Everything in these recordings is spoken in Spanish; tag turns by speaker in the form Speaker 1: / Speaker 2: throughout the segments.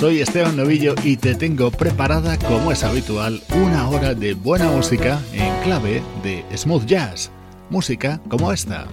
Speaker 1: Soy Esteban Novillo y te tengo preparada, como es habitual, una hora de buena música en clave de smooth jazz. Música como esta.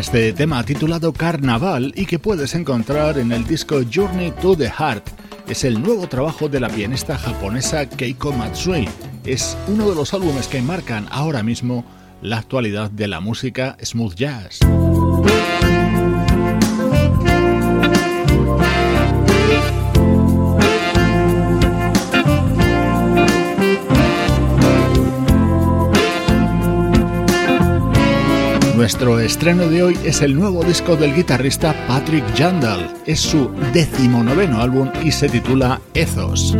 Speaker 1: Este tema titulado Carnaval y que puedes encontrar en el disco Journey to the Heart. Es el nuevo trabajo de la pianista japonesa Keiko Matsui. Es uno de los álbumes que marcan ahora mismo la actualidad de la música smooth jazz. Nuestro estreno de hoy es el nuevo disco del guitarrista Patrick Jandal. Es su decimonoveno álbum y se titula Ethos.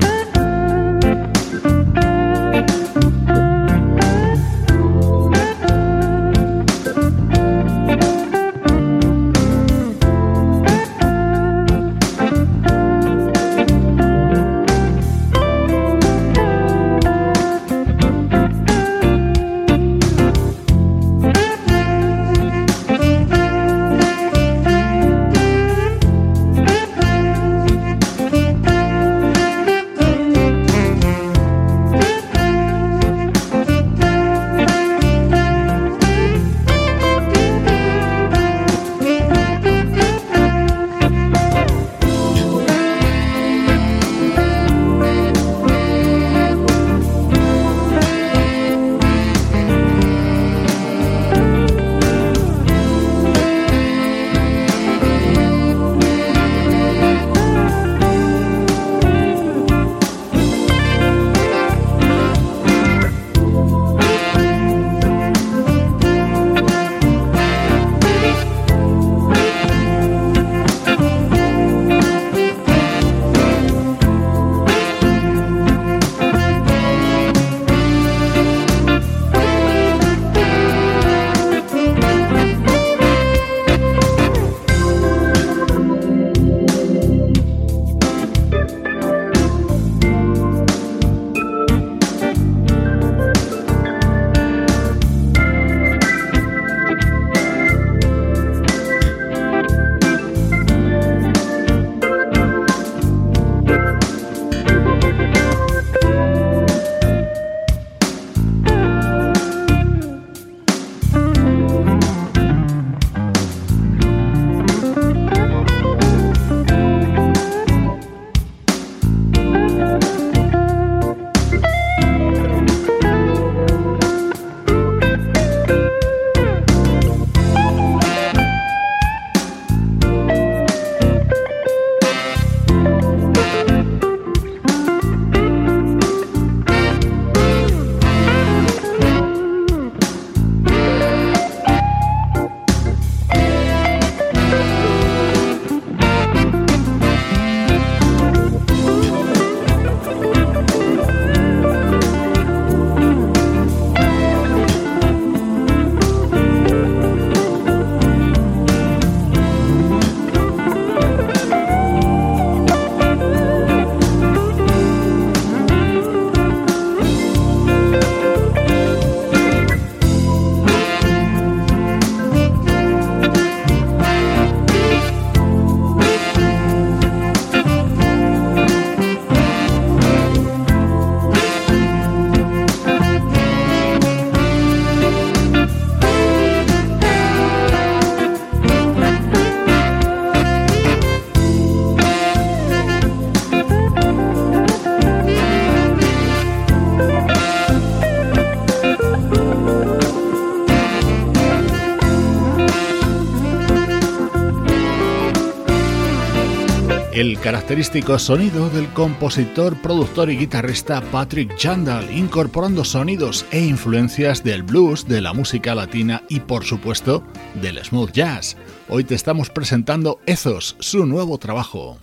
Speaker 1: El característico sonido del compositor, productor y guitarrista Patrick Jandal, incorporando sonidos e influencias del blues, de la música latina y por supuesto del smooth jazz. Hoy te estamos presentando Ethos, su nuevo trabajo.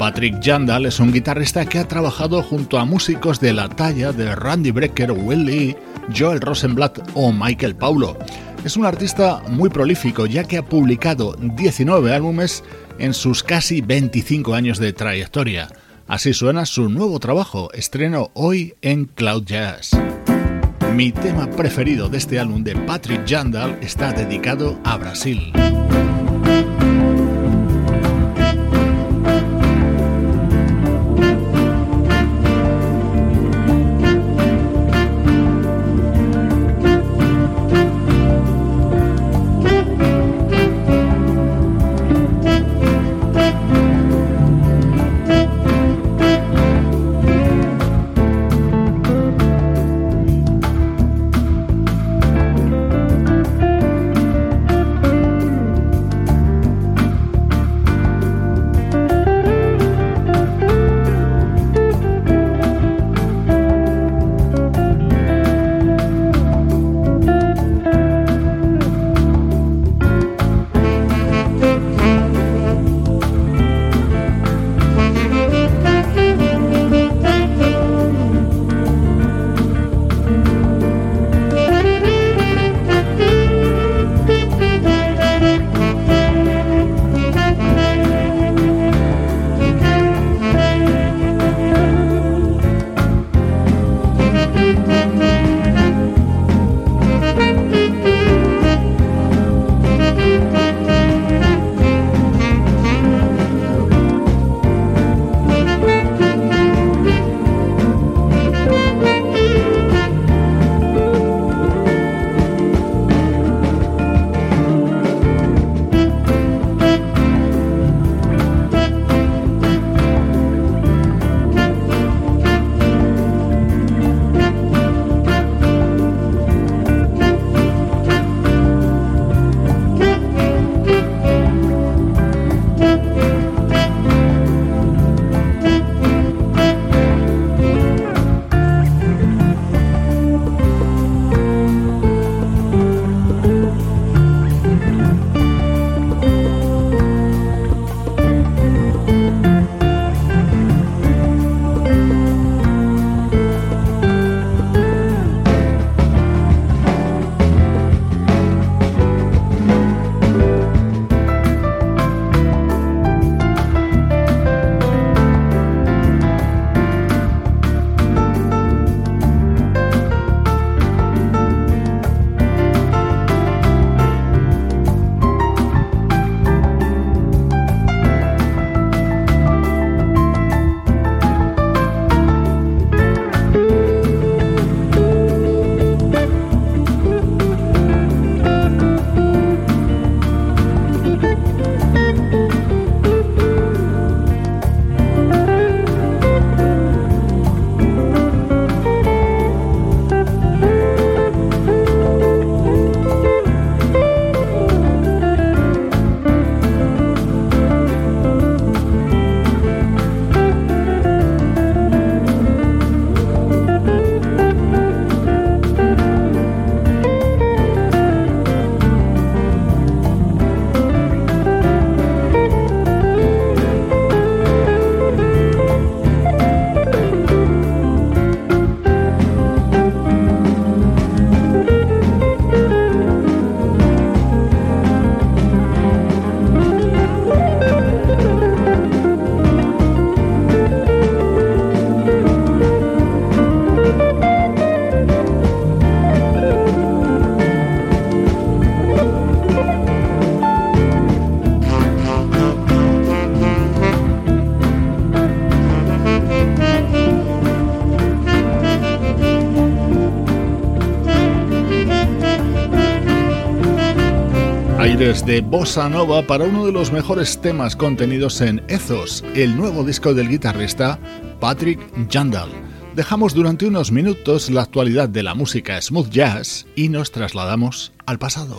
Speaker 1: Patrick Jandal es un guitarrista que ha trabajado junto a músicos de la talla de Randy Brecker, Will Lee, Joel Rosenblatt o Michael Paulo. Es un artista muy prolífico ya que ha publicado 19 álbumes en sus casi 25 años de trayectoria. Así suena su nuevo trabajo, estreno hoy en Cloud Jazz. Mi tema preferido de este álbum de Patrick Jandal está dedicado a Brasil. De Bossa Nova para uno de los mejores temas contenidos en Ethos, el nuevo disco del guitarrista Patrick Jandal. Dejamos durante unos minutos la actualidad de la música smooth jazz y nos trasladamos al pasado.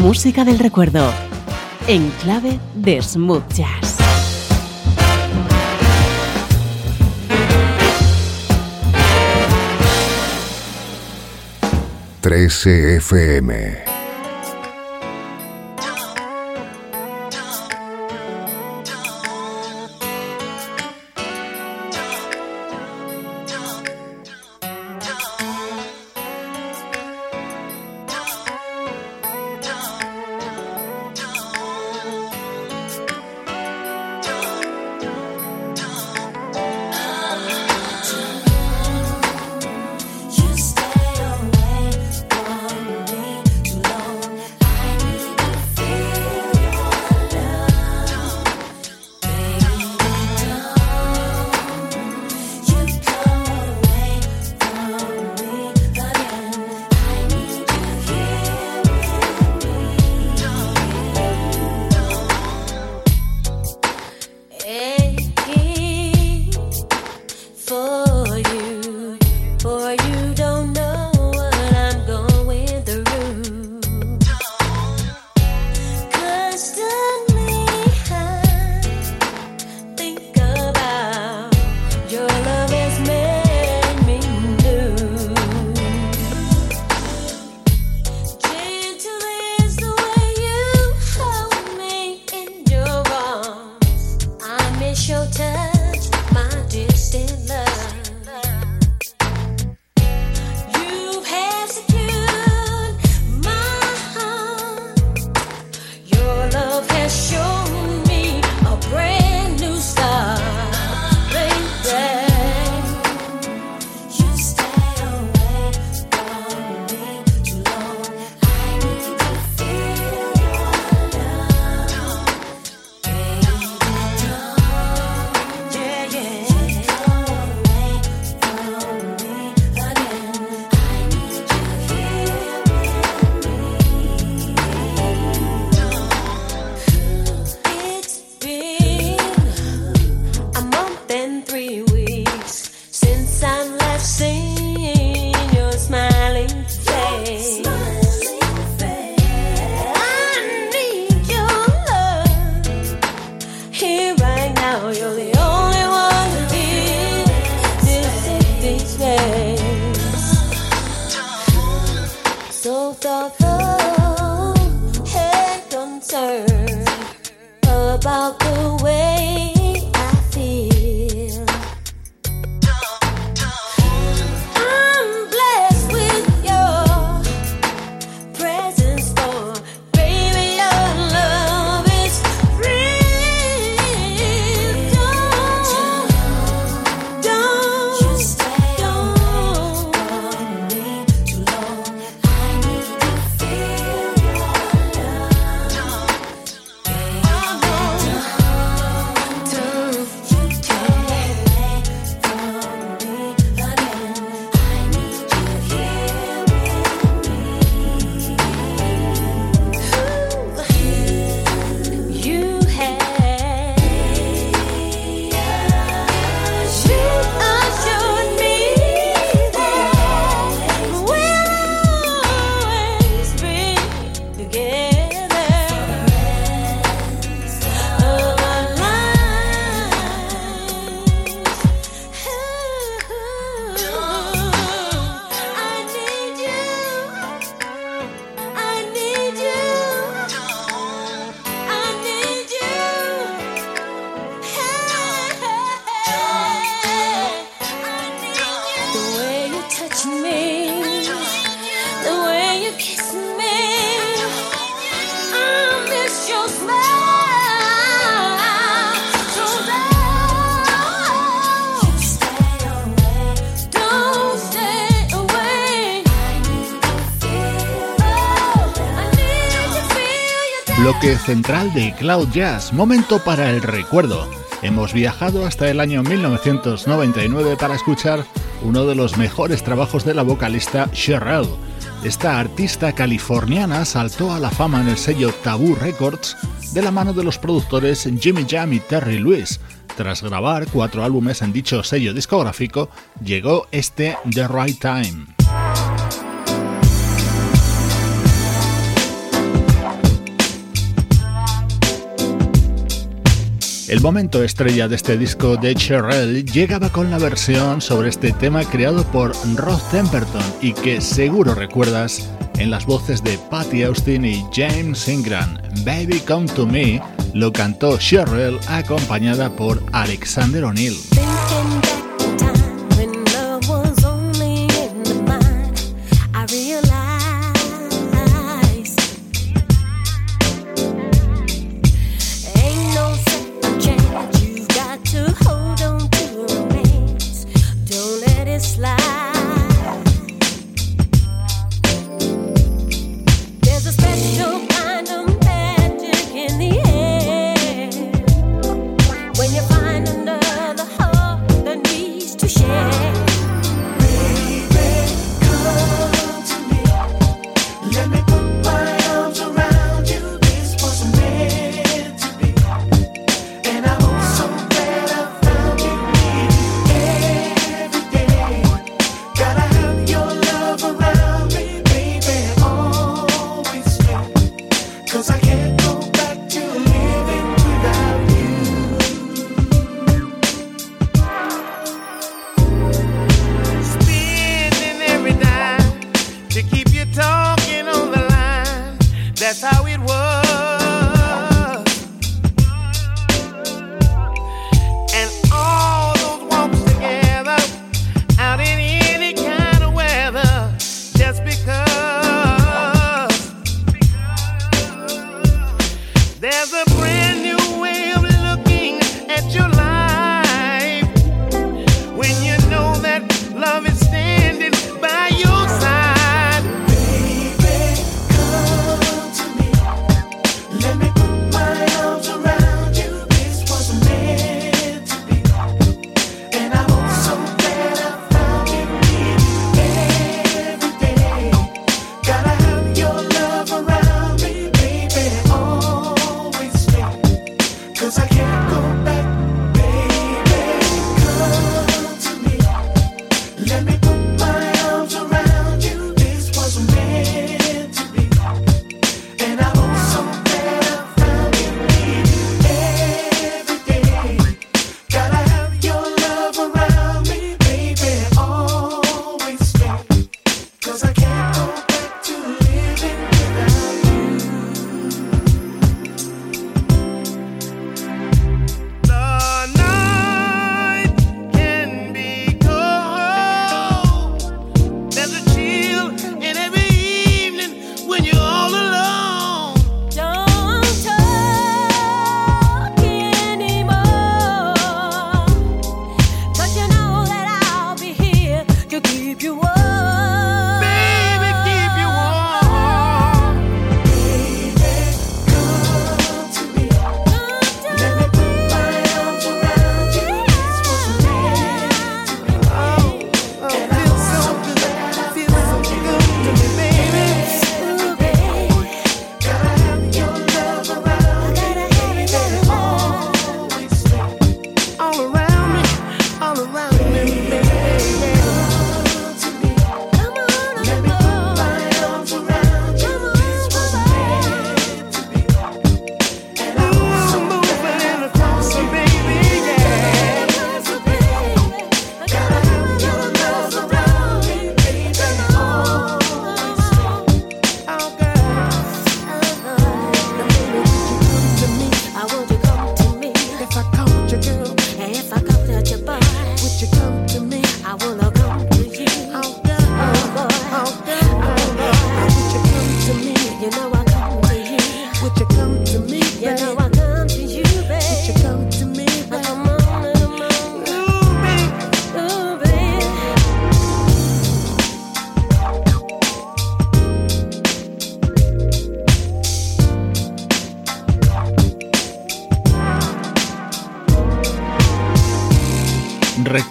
Speaker 2: Música del recuerdo en clave de smooth jazz.
Speaker 3: Kiss FM.
Speaker 1: Central de Cloud Jazz, momento para el recuerdo. Hemos viajado hasta el año 1999 para escuchar uno de los mejores trabajos de la vocalista Cheryl. Esta artista californiana saltó a la fama en el sello Taboo Records de la mano de los productores Jimmy Jam y Terry Lewis. Tras grabar cuatro álbumes en dicho sello discográfico, llegó este The Right Time.
Speaker 4: El momento estrella de este disco de Cherrell llegaba con la versión sobre este tema creado por Rod Temperton y que seguro recuerdas en las voces de Patty Austin y James Ingram. Baby Come to Me lo cantó Cherrell acompañada por Alexander O'Neill.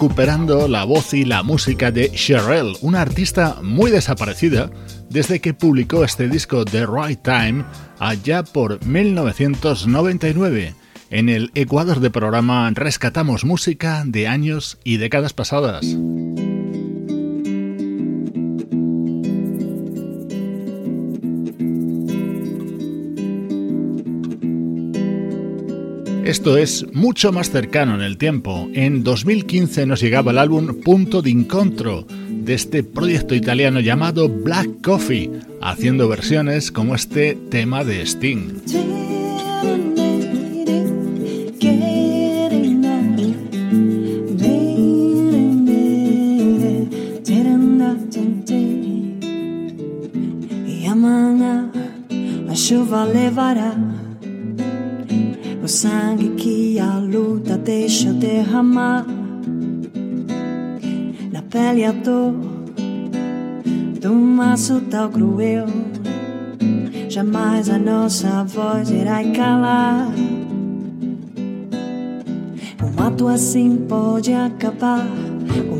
Speaker 4: Recuperando la voz y la música de Sherelle, una artista muy desaparecida desde que publicó este disco The Right Time allá por 1999. En el Ecuador de programa rescatamos música de años y décadas pasadas.
Speaker 1: Esto es mucho más cercano en el tiempo. En 2015 nos llegaba el álbum Punto de Incontro de este proyecto italiano llamado Black Coffee, haciendo versiones como este tema de Sting.
Speaker 5: Pele a dor do maço tão cruel. Jamais a nossa voz irá calar. Um ato assim pode acabar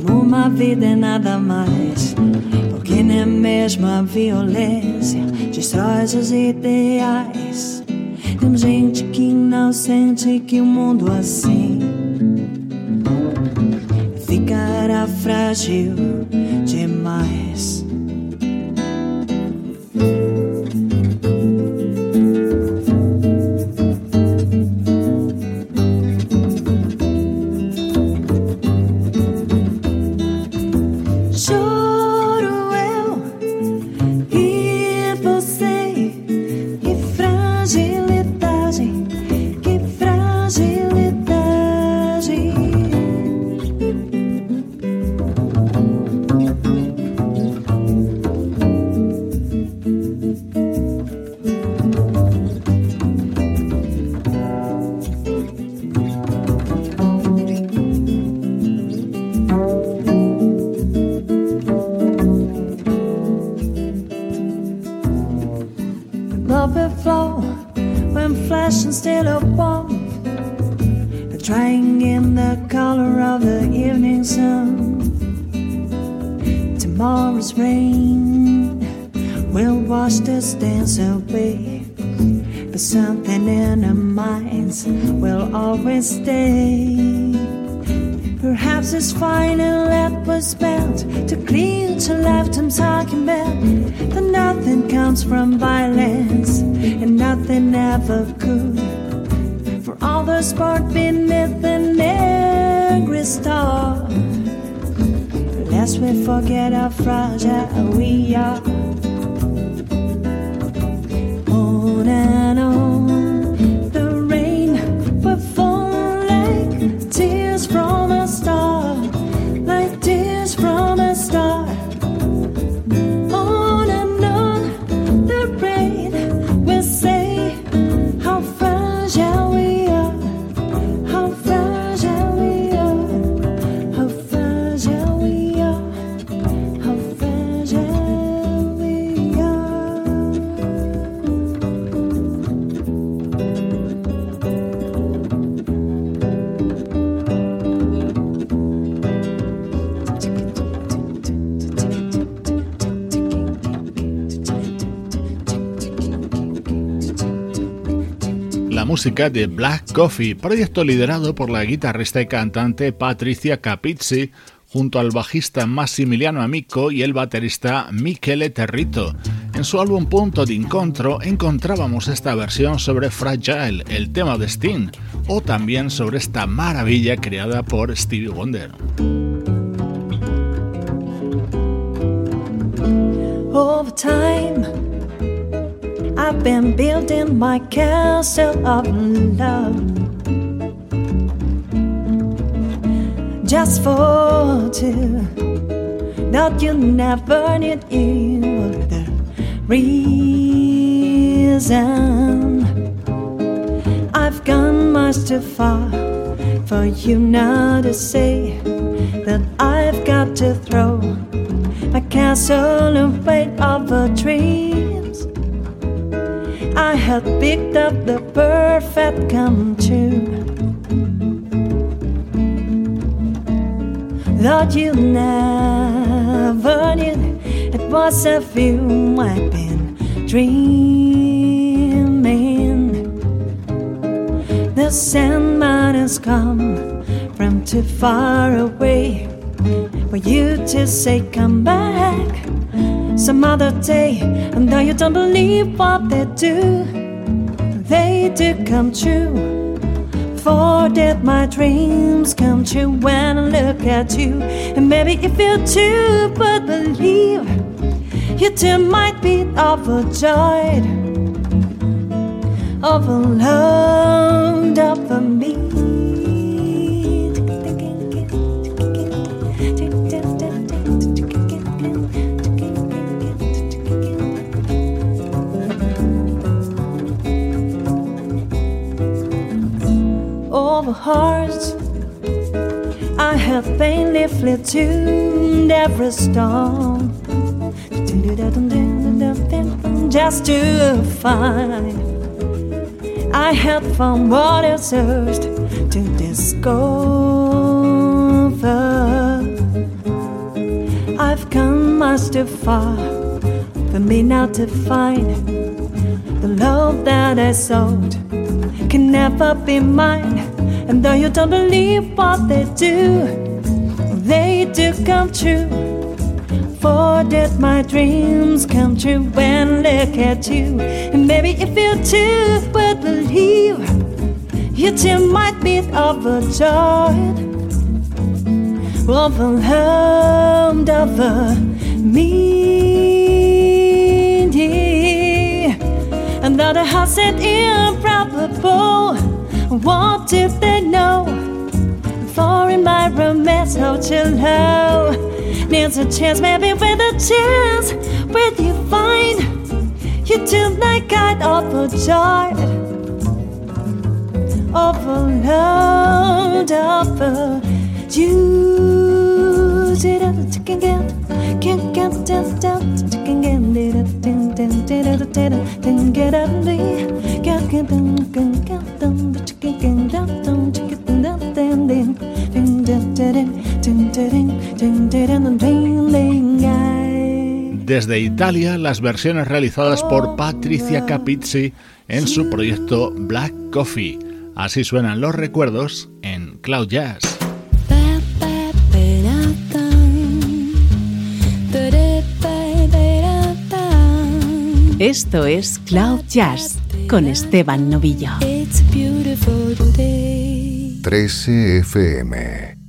Speaker 5: uma vida é nada mais. Porque nem mesmo a violência destrói os ideais. Tem gente que não sente que o mundo assim frágil
Speaker 1: música de Black Coffee, proyecto liderado por la guitarrista y cantante Patricia Capizzi, junto al bajista Massimiliano Amico y el baterista Michele Territo. En su álbum Punto de Encontro encontrábamos esta versión sobre Fragile, el tema de Sting, o también sobre esta maravilla creada por Stevie Wonder.
Speaker 5: I've been building my castle of love just for two. That you never need you the reason. I've gone much too far for you now to say that I've got to throw my castle away of a tree. I had picked up the perfect come true. Thought you never knew it was a view I've been dreaming. The Sandman has come from too far away for you to say, Come back some other day. And though you don't believe what they do, they do come true. For that my dreams come true when I look at you. And maybe you feel too, but believe you too might be overjoyed, overload over me. Over hearts I have painfully tuned every storm just to find I had found what I searched to discover. I've come much too far for me now to find the love that I sought can never be mine. And though you don't believe what they do, they do come true. For that my dreams come true when look at you. And maybe if you too, but believe you too might be overjoyed, overwhelmed over me. And though the house said improbable, what do they know? For in my romance, no chill, no. Needs a chance, maybe with a chance. Where you find you do like I'd God overjoyed? Overload, over you. Did it, chicken get, can't get, just, just, chicken get, did it, did it, did it, did it, did it, did it, did it, did it, did it, did it,
Speaker 1: Desde Italia, las versiones realizadas por Patricia Capizzi en su proyecto Black Coffee. Así suenan los recuerdos en Cloud Jazz.
Speaker 2: Esto es Cloud Jazz con Esteban Novillo.
Speaker 3: 13 FM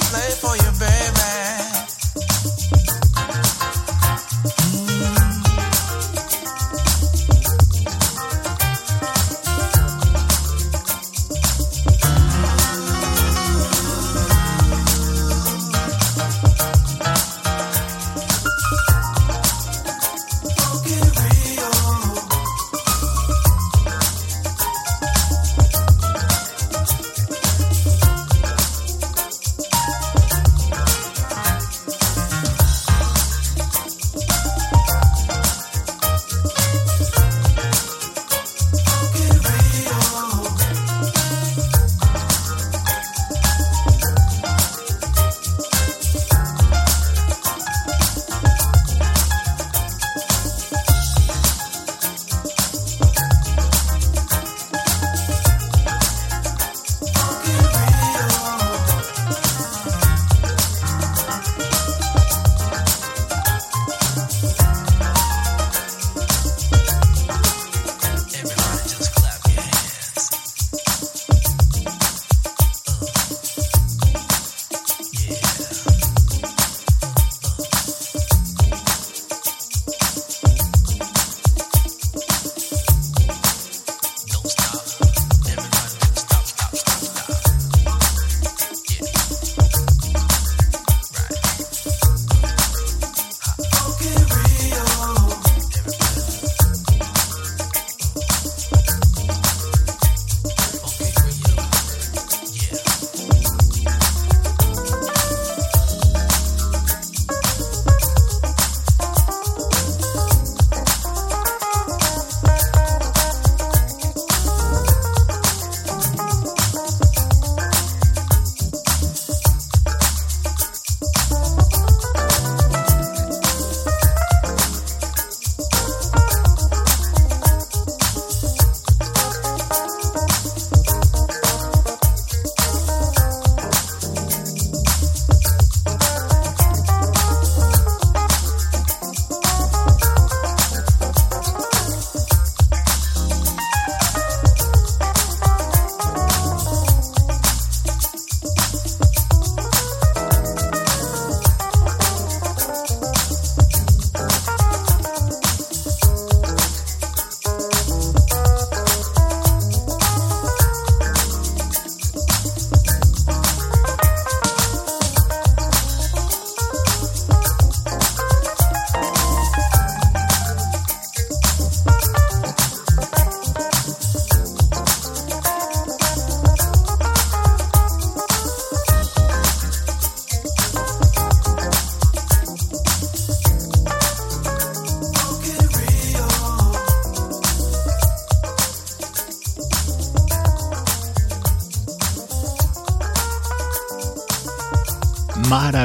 Speaker 3: play for your baby.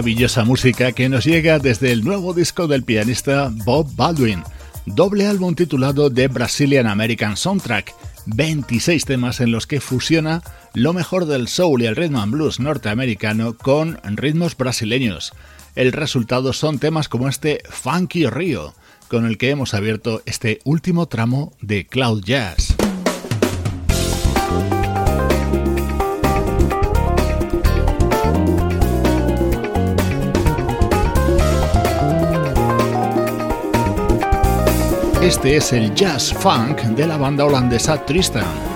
Speaker 5: Maravillosa música que nos llega desde el nuevo disco del pianista Bob Baldwin, doble álbum titulado The Brazilian American Soundtrack, 26 temas en los que fusiona lo mejor del soul y el rhythm and blues norteamericano con ritmos brasileños. El resultado son temas como este Funky Rio, con el que hemos abierto este último tramo de Cloud Jazz. Este es el jazz funk de la banda holandesa Tristan.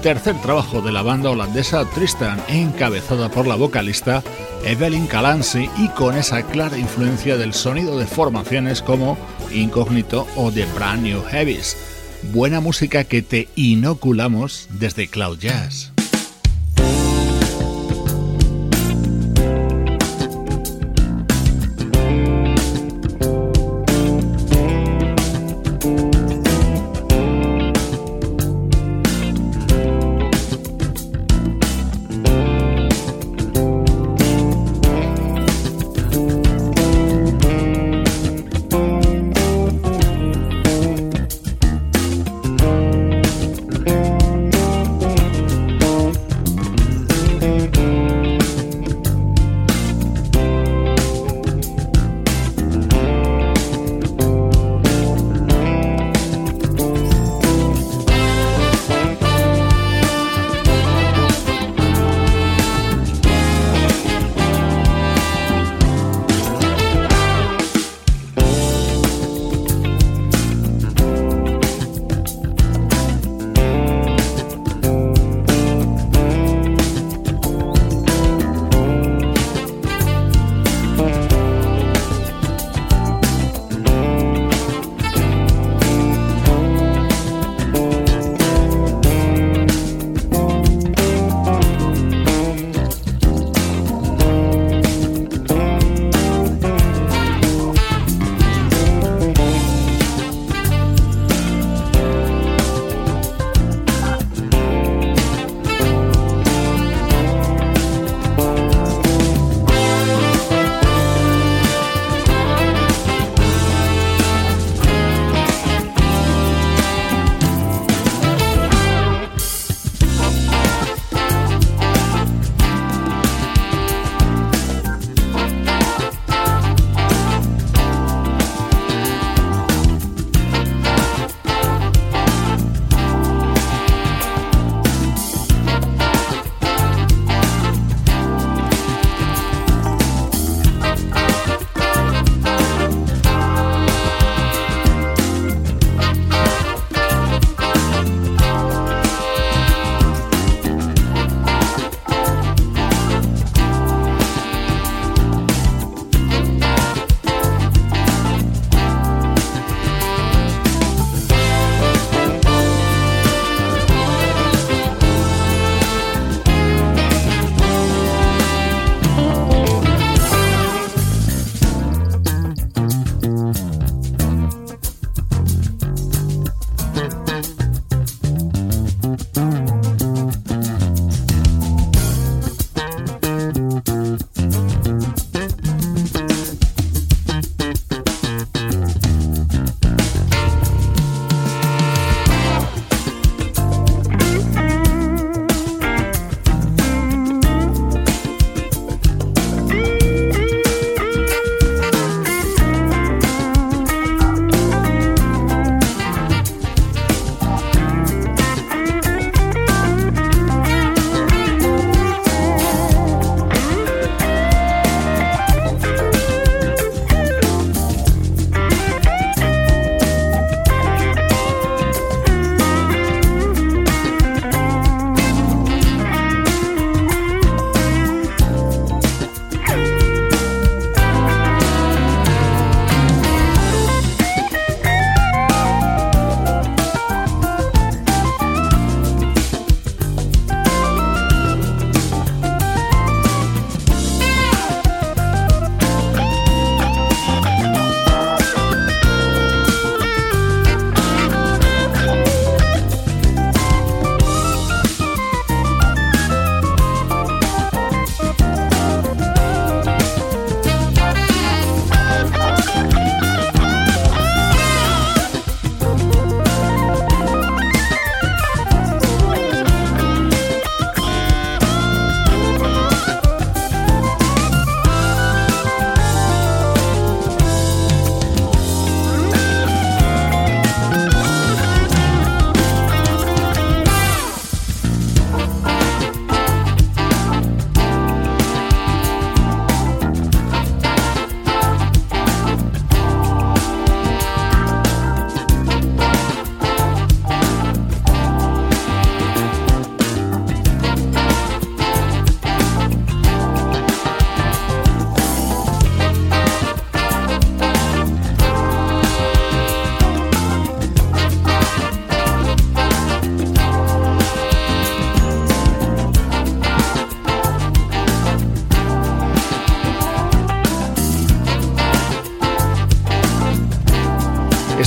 Speaker 5: Tercer trabajo de la banda holandesa Tristan, encabezada por la vocalista Evelyn Calancy y con esa clara influencia del sonido de formaciones como Incognito o The Brand New Heavies. Buena música que te inoculamos desde Cloud Jazz.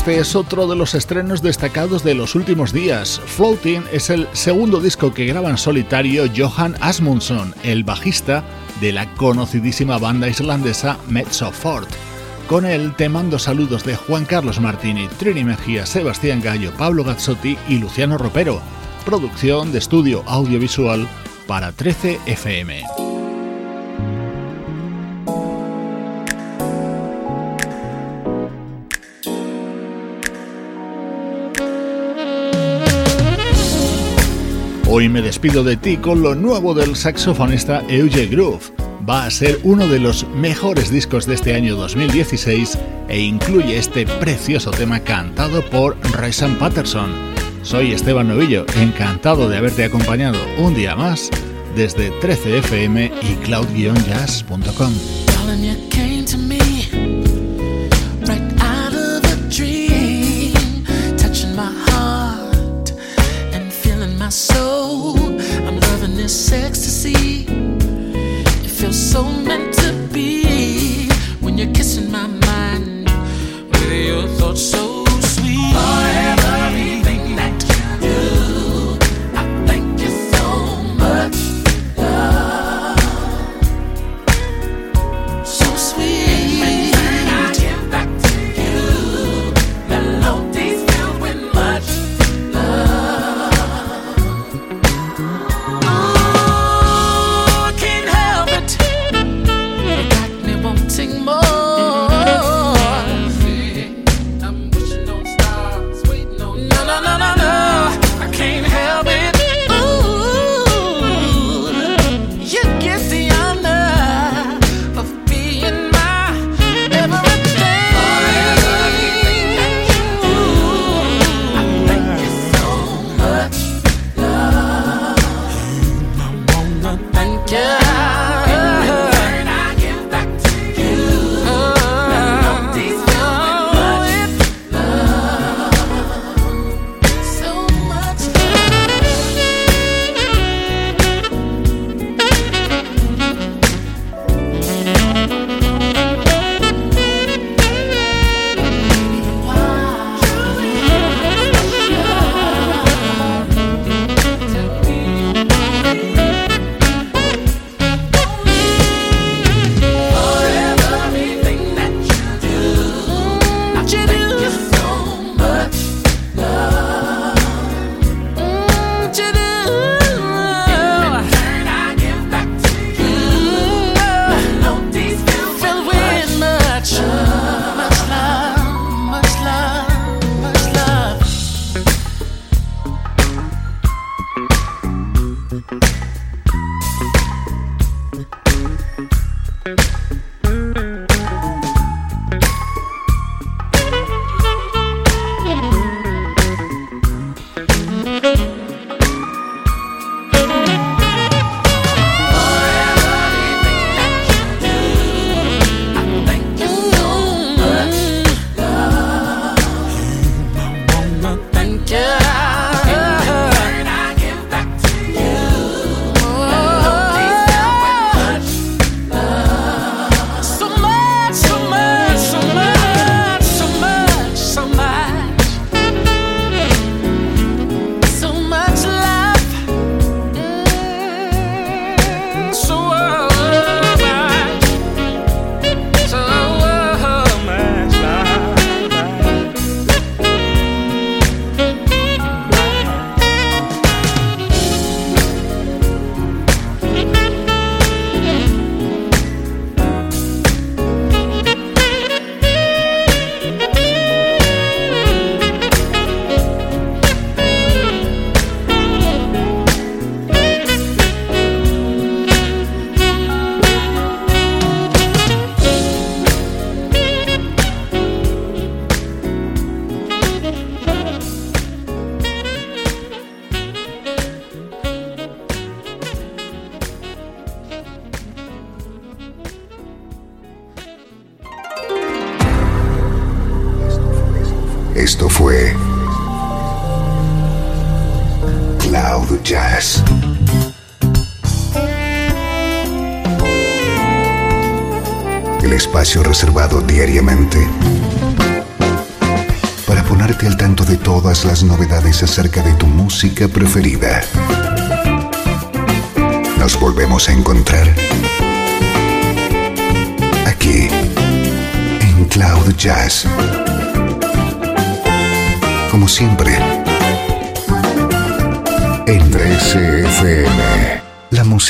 Speaker 1: Este es otro de los estrenos destacados de los últimos días. Floating es el segundo disco que graba en solitario Johan Asmundsson, el bajista de la conocidísima banda islandesa Mezzo. Con él te mando saludos de Juan Carlos Martini, Trini Mejía, Sebastián Gallo, Pablo Gazzotti y Luciano Ropero. Producción de estudio audiovisual para 13 FM. Hoy me despido de ti con lo nuevo del saxofonista Euge Groove. Va a ser uno de los mejores discos de este año 2016 e incluye este precioso tema cantado por Rayson Patterson. Soy Esteban Novillo, encantado de haberte acompañado un día más desde 13fm y cloud-jazz.com.
Speaker 6: this ecstasy. It feels so meant to be when you're kissing my mind with your thoughts so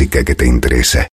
Speaker 7: que te interesa.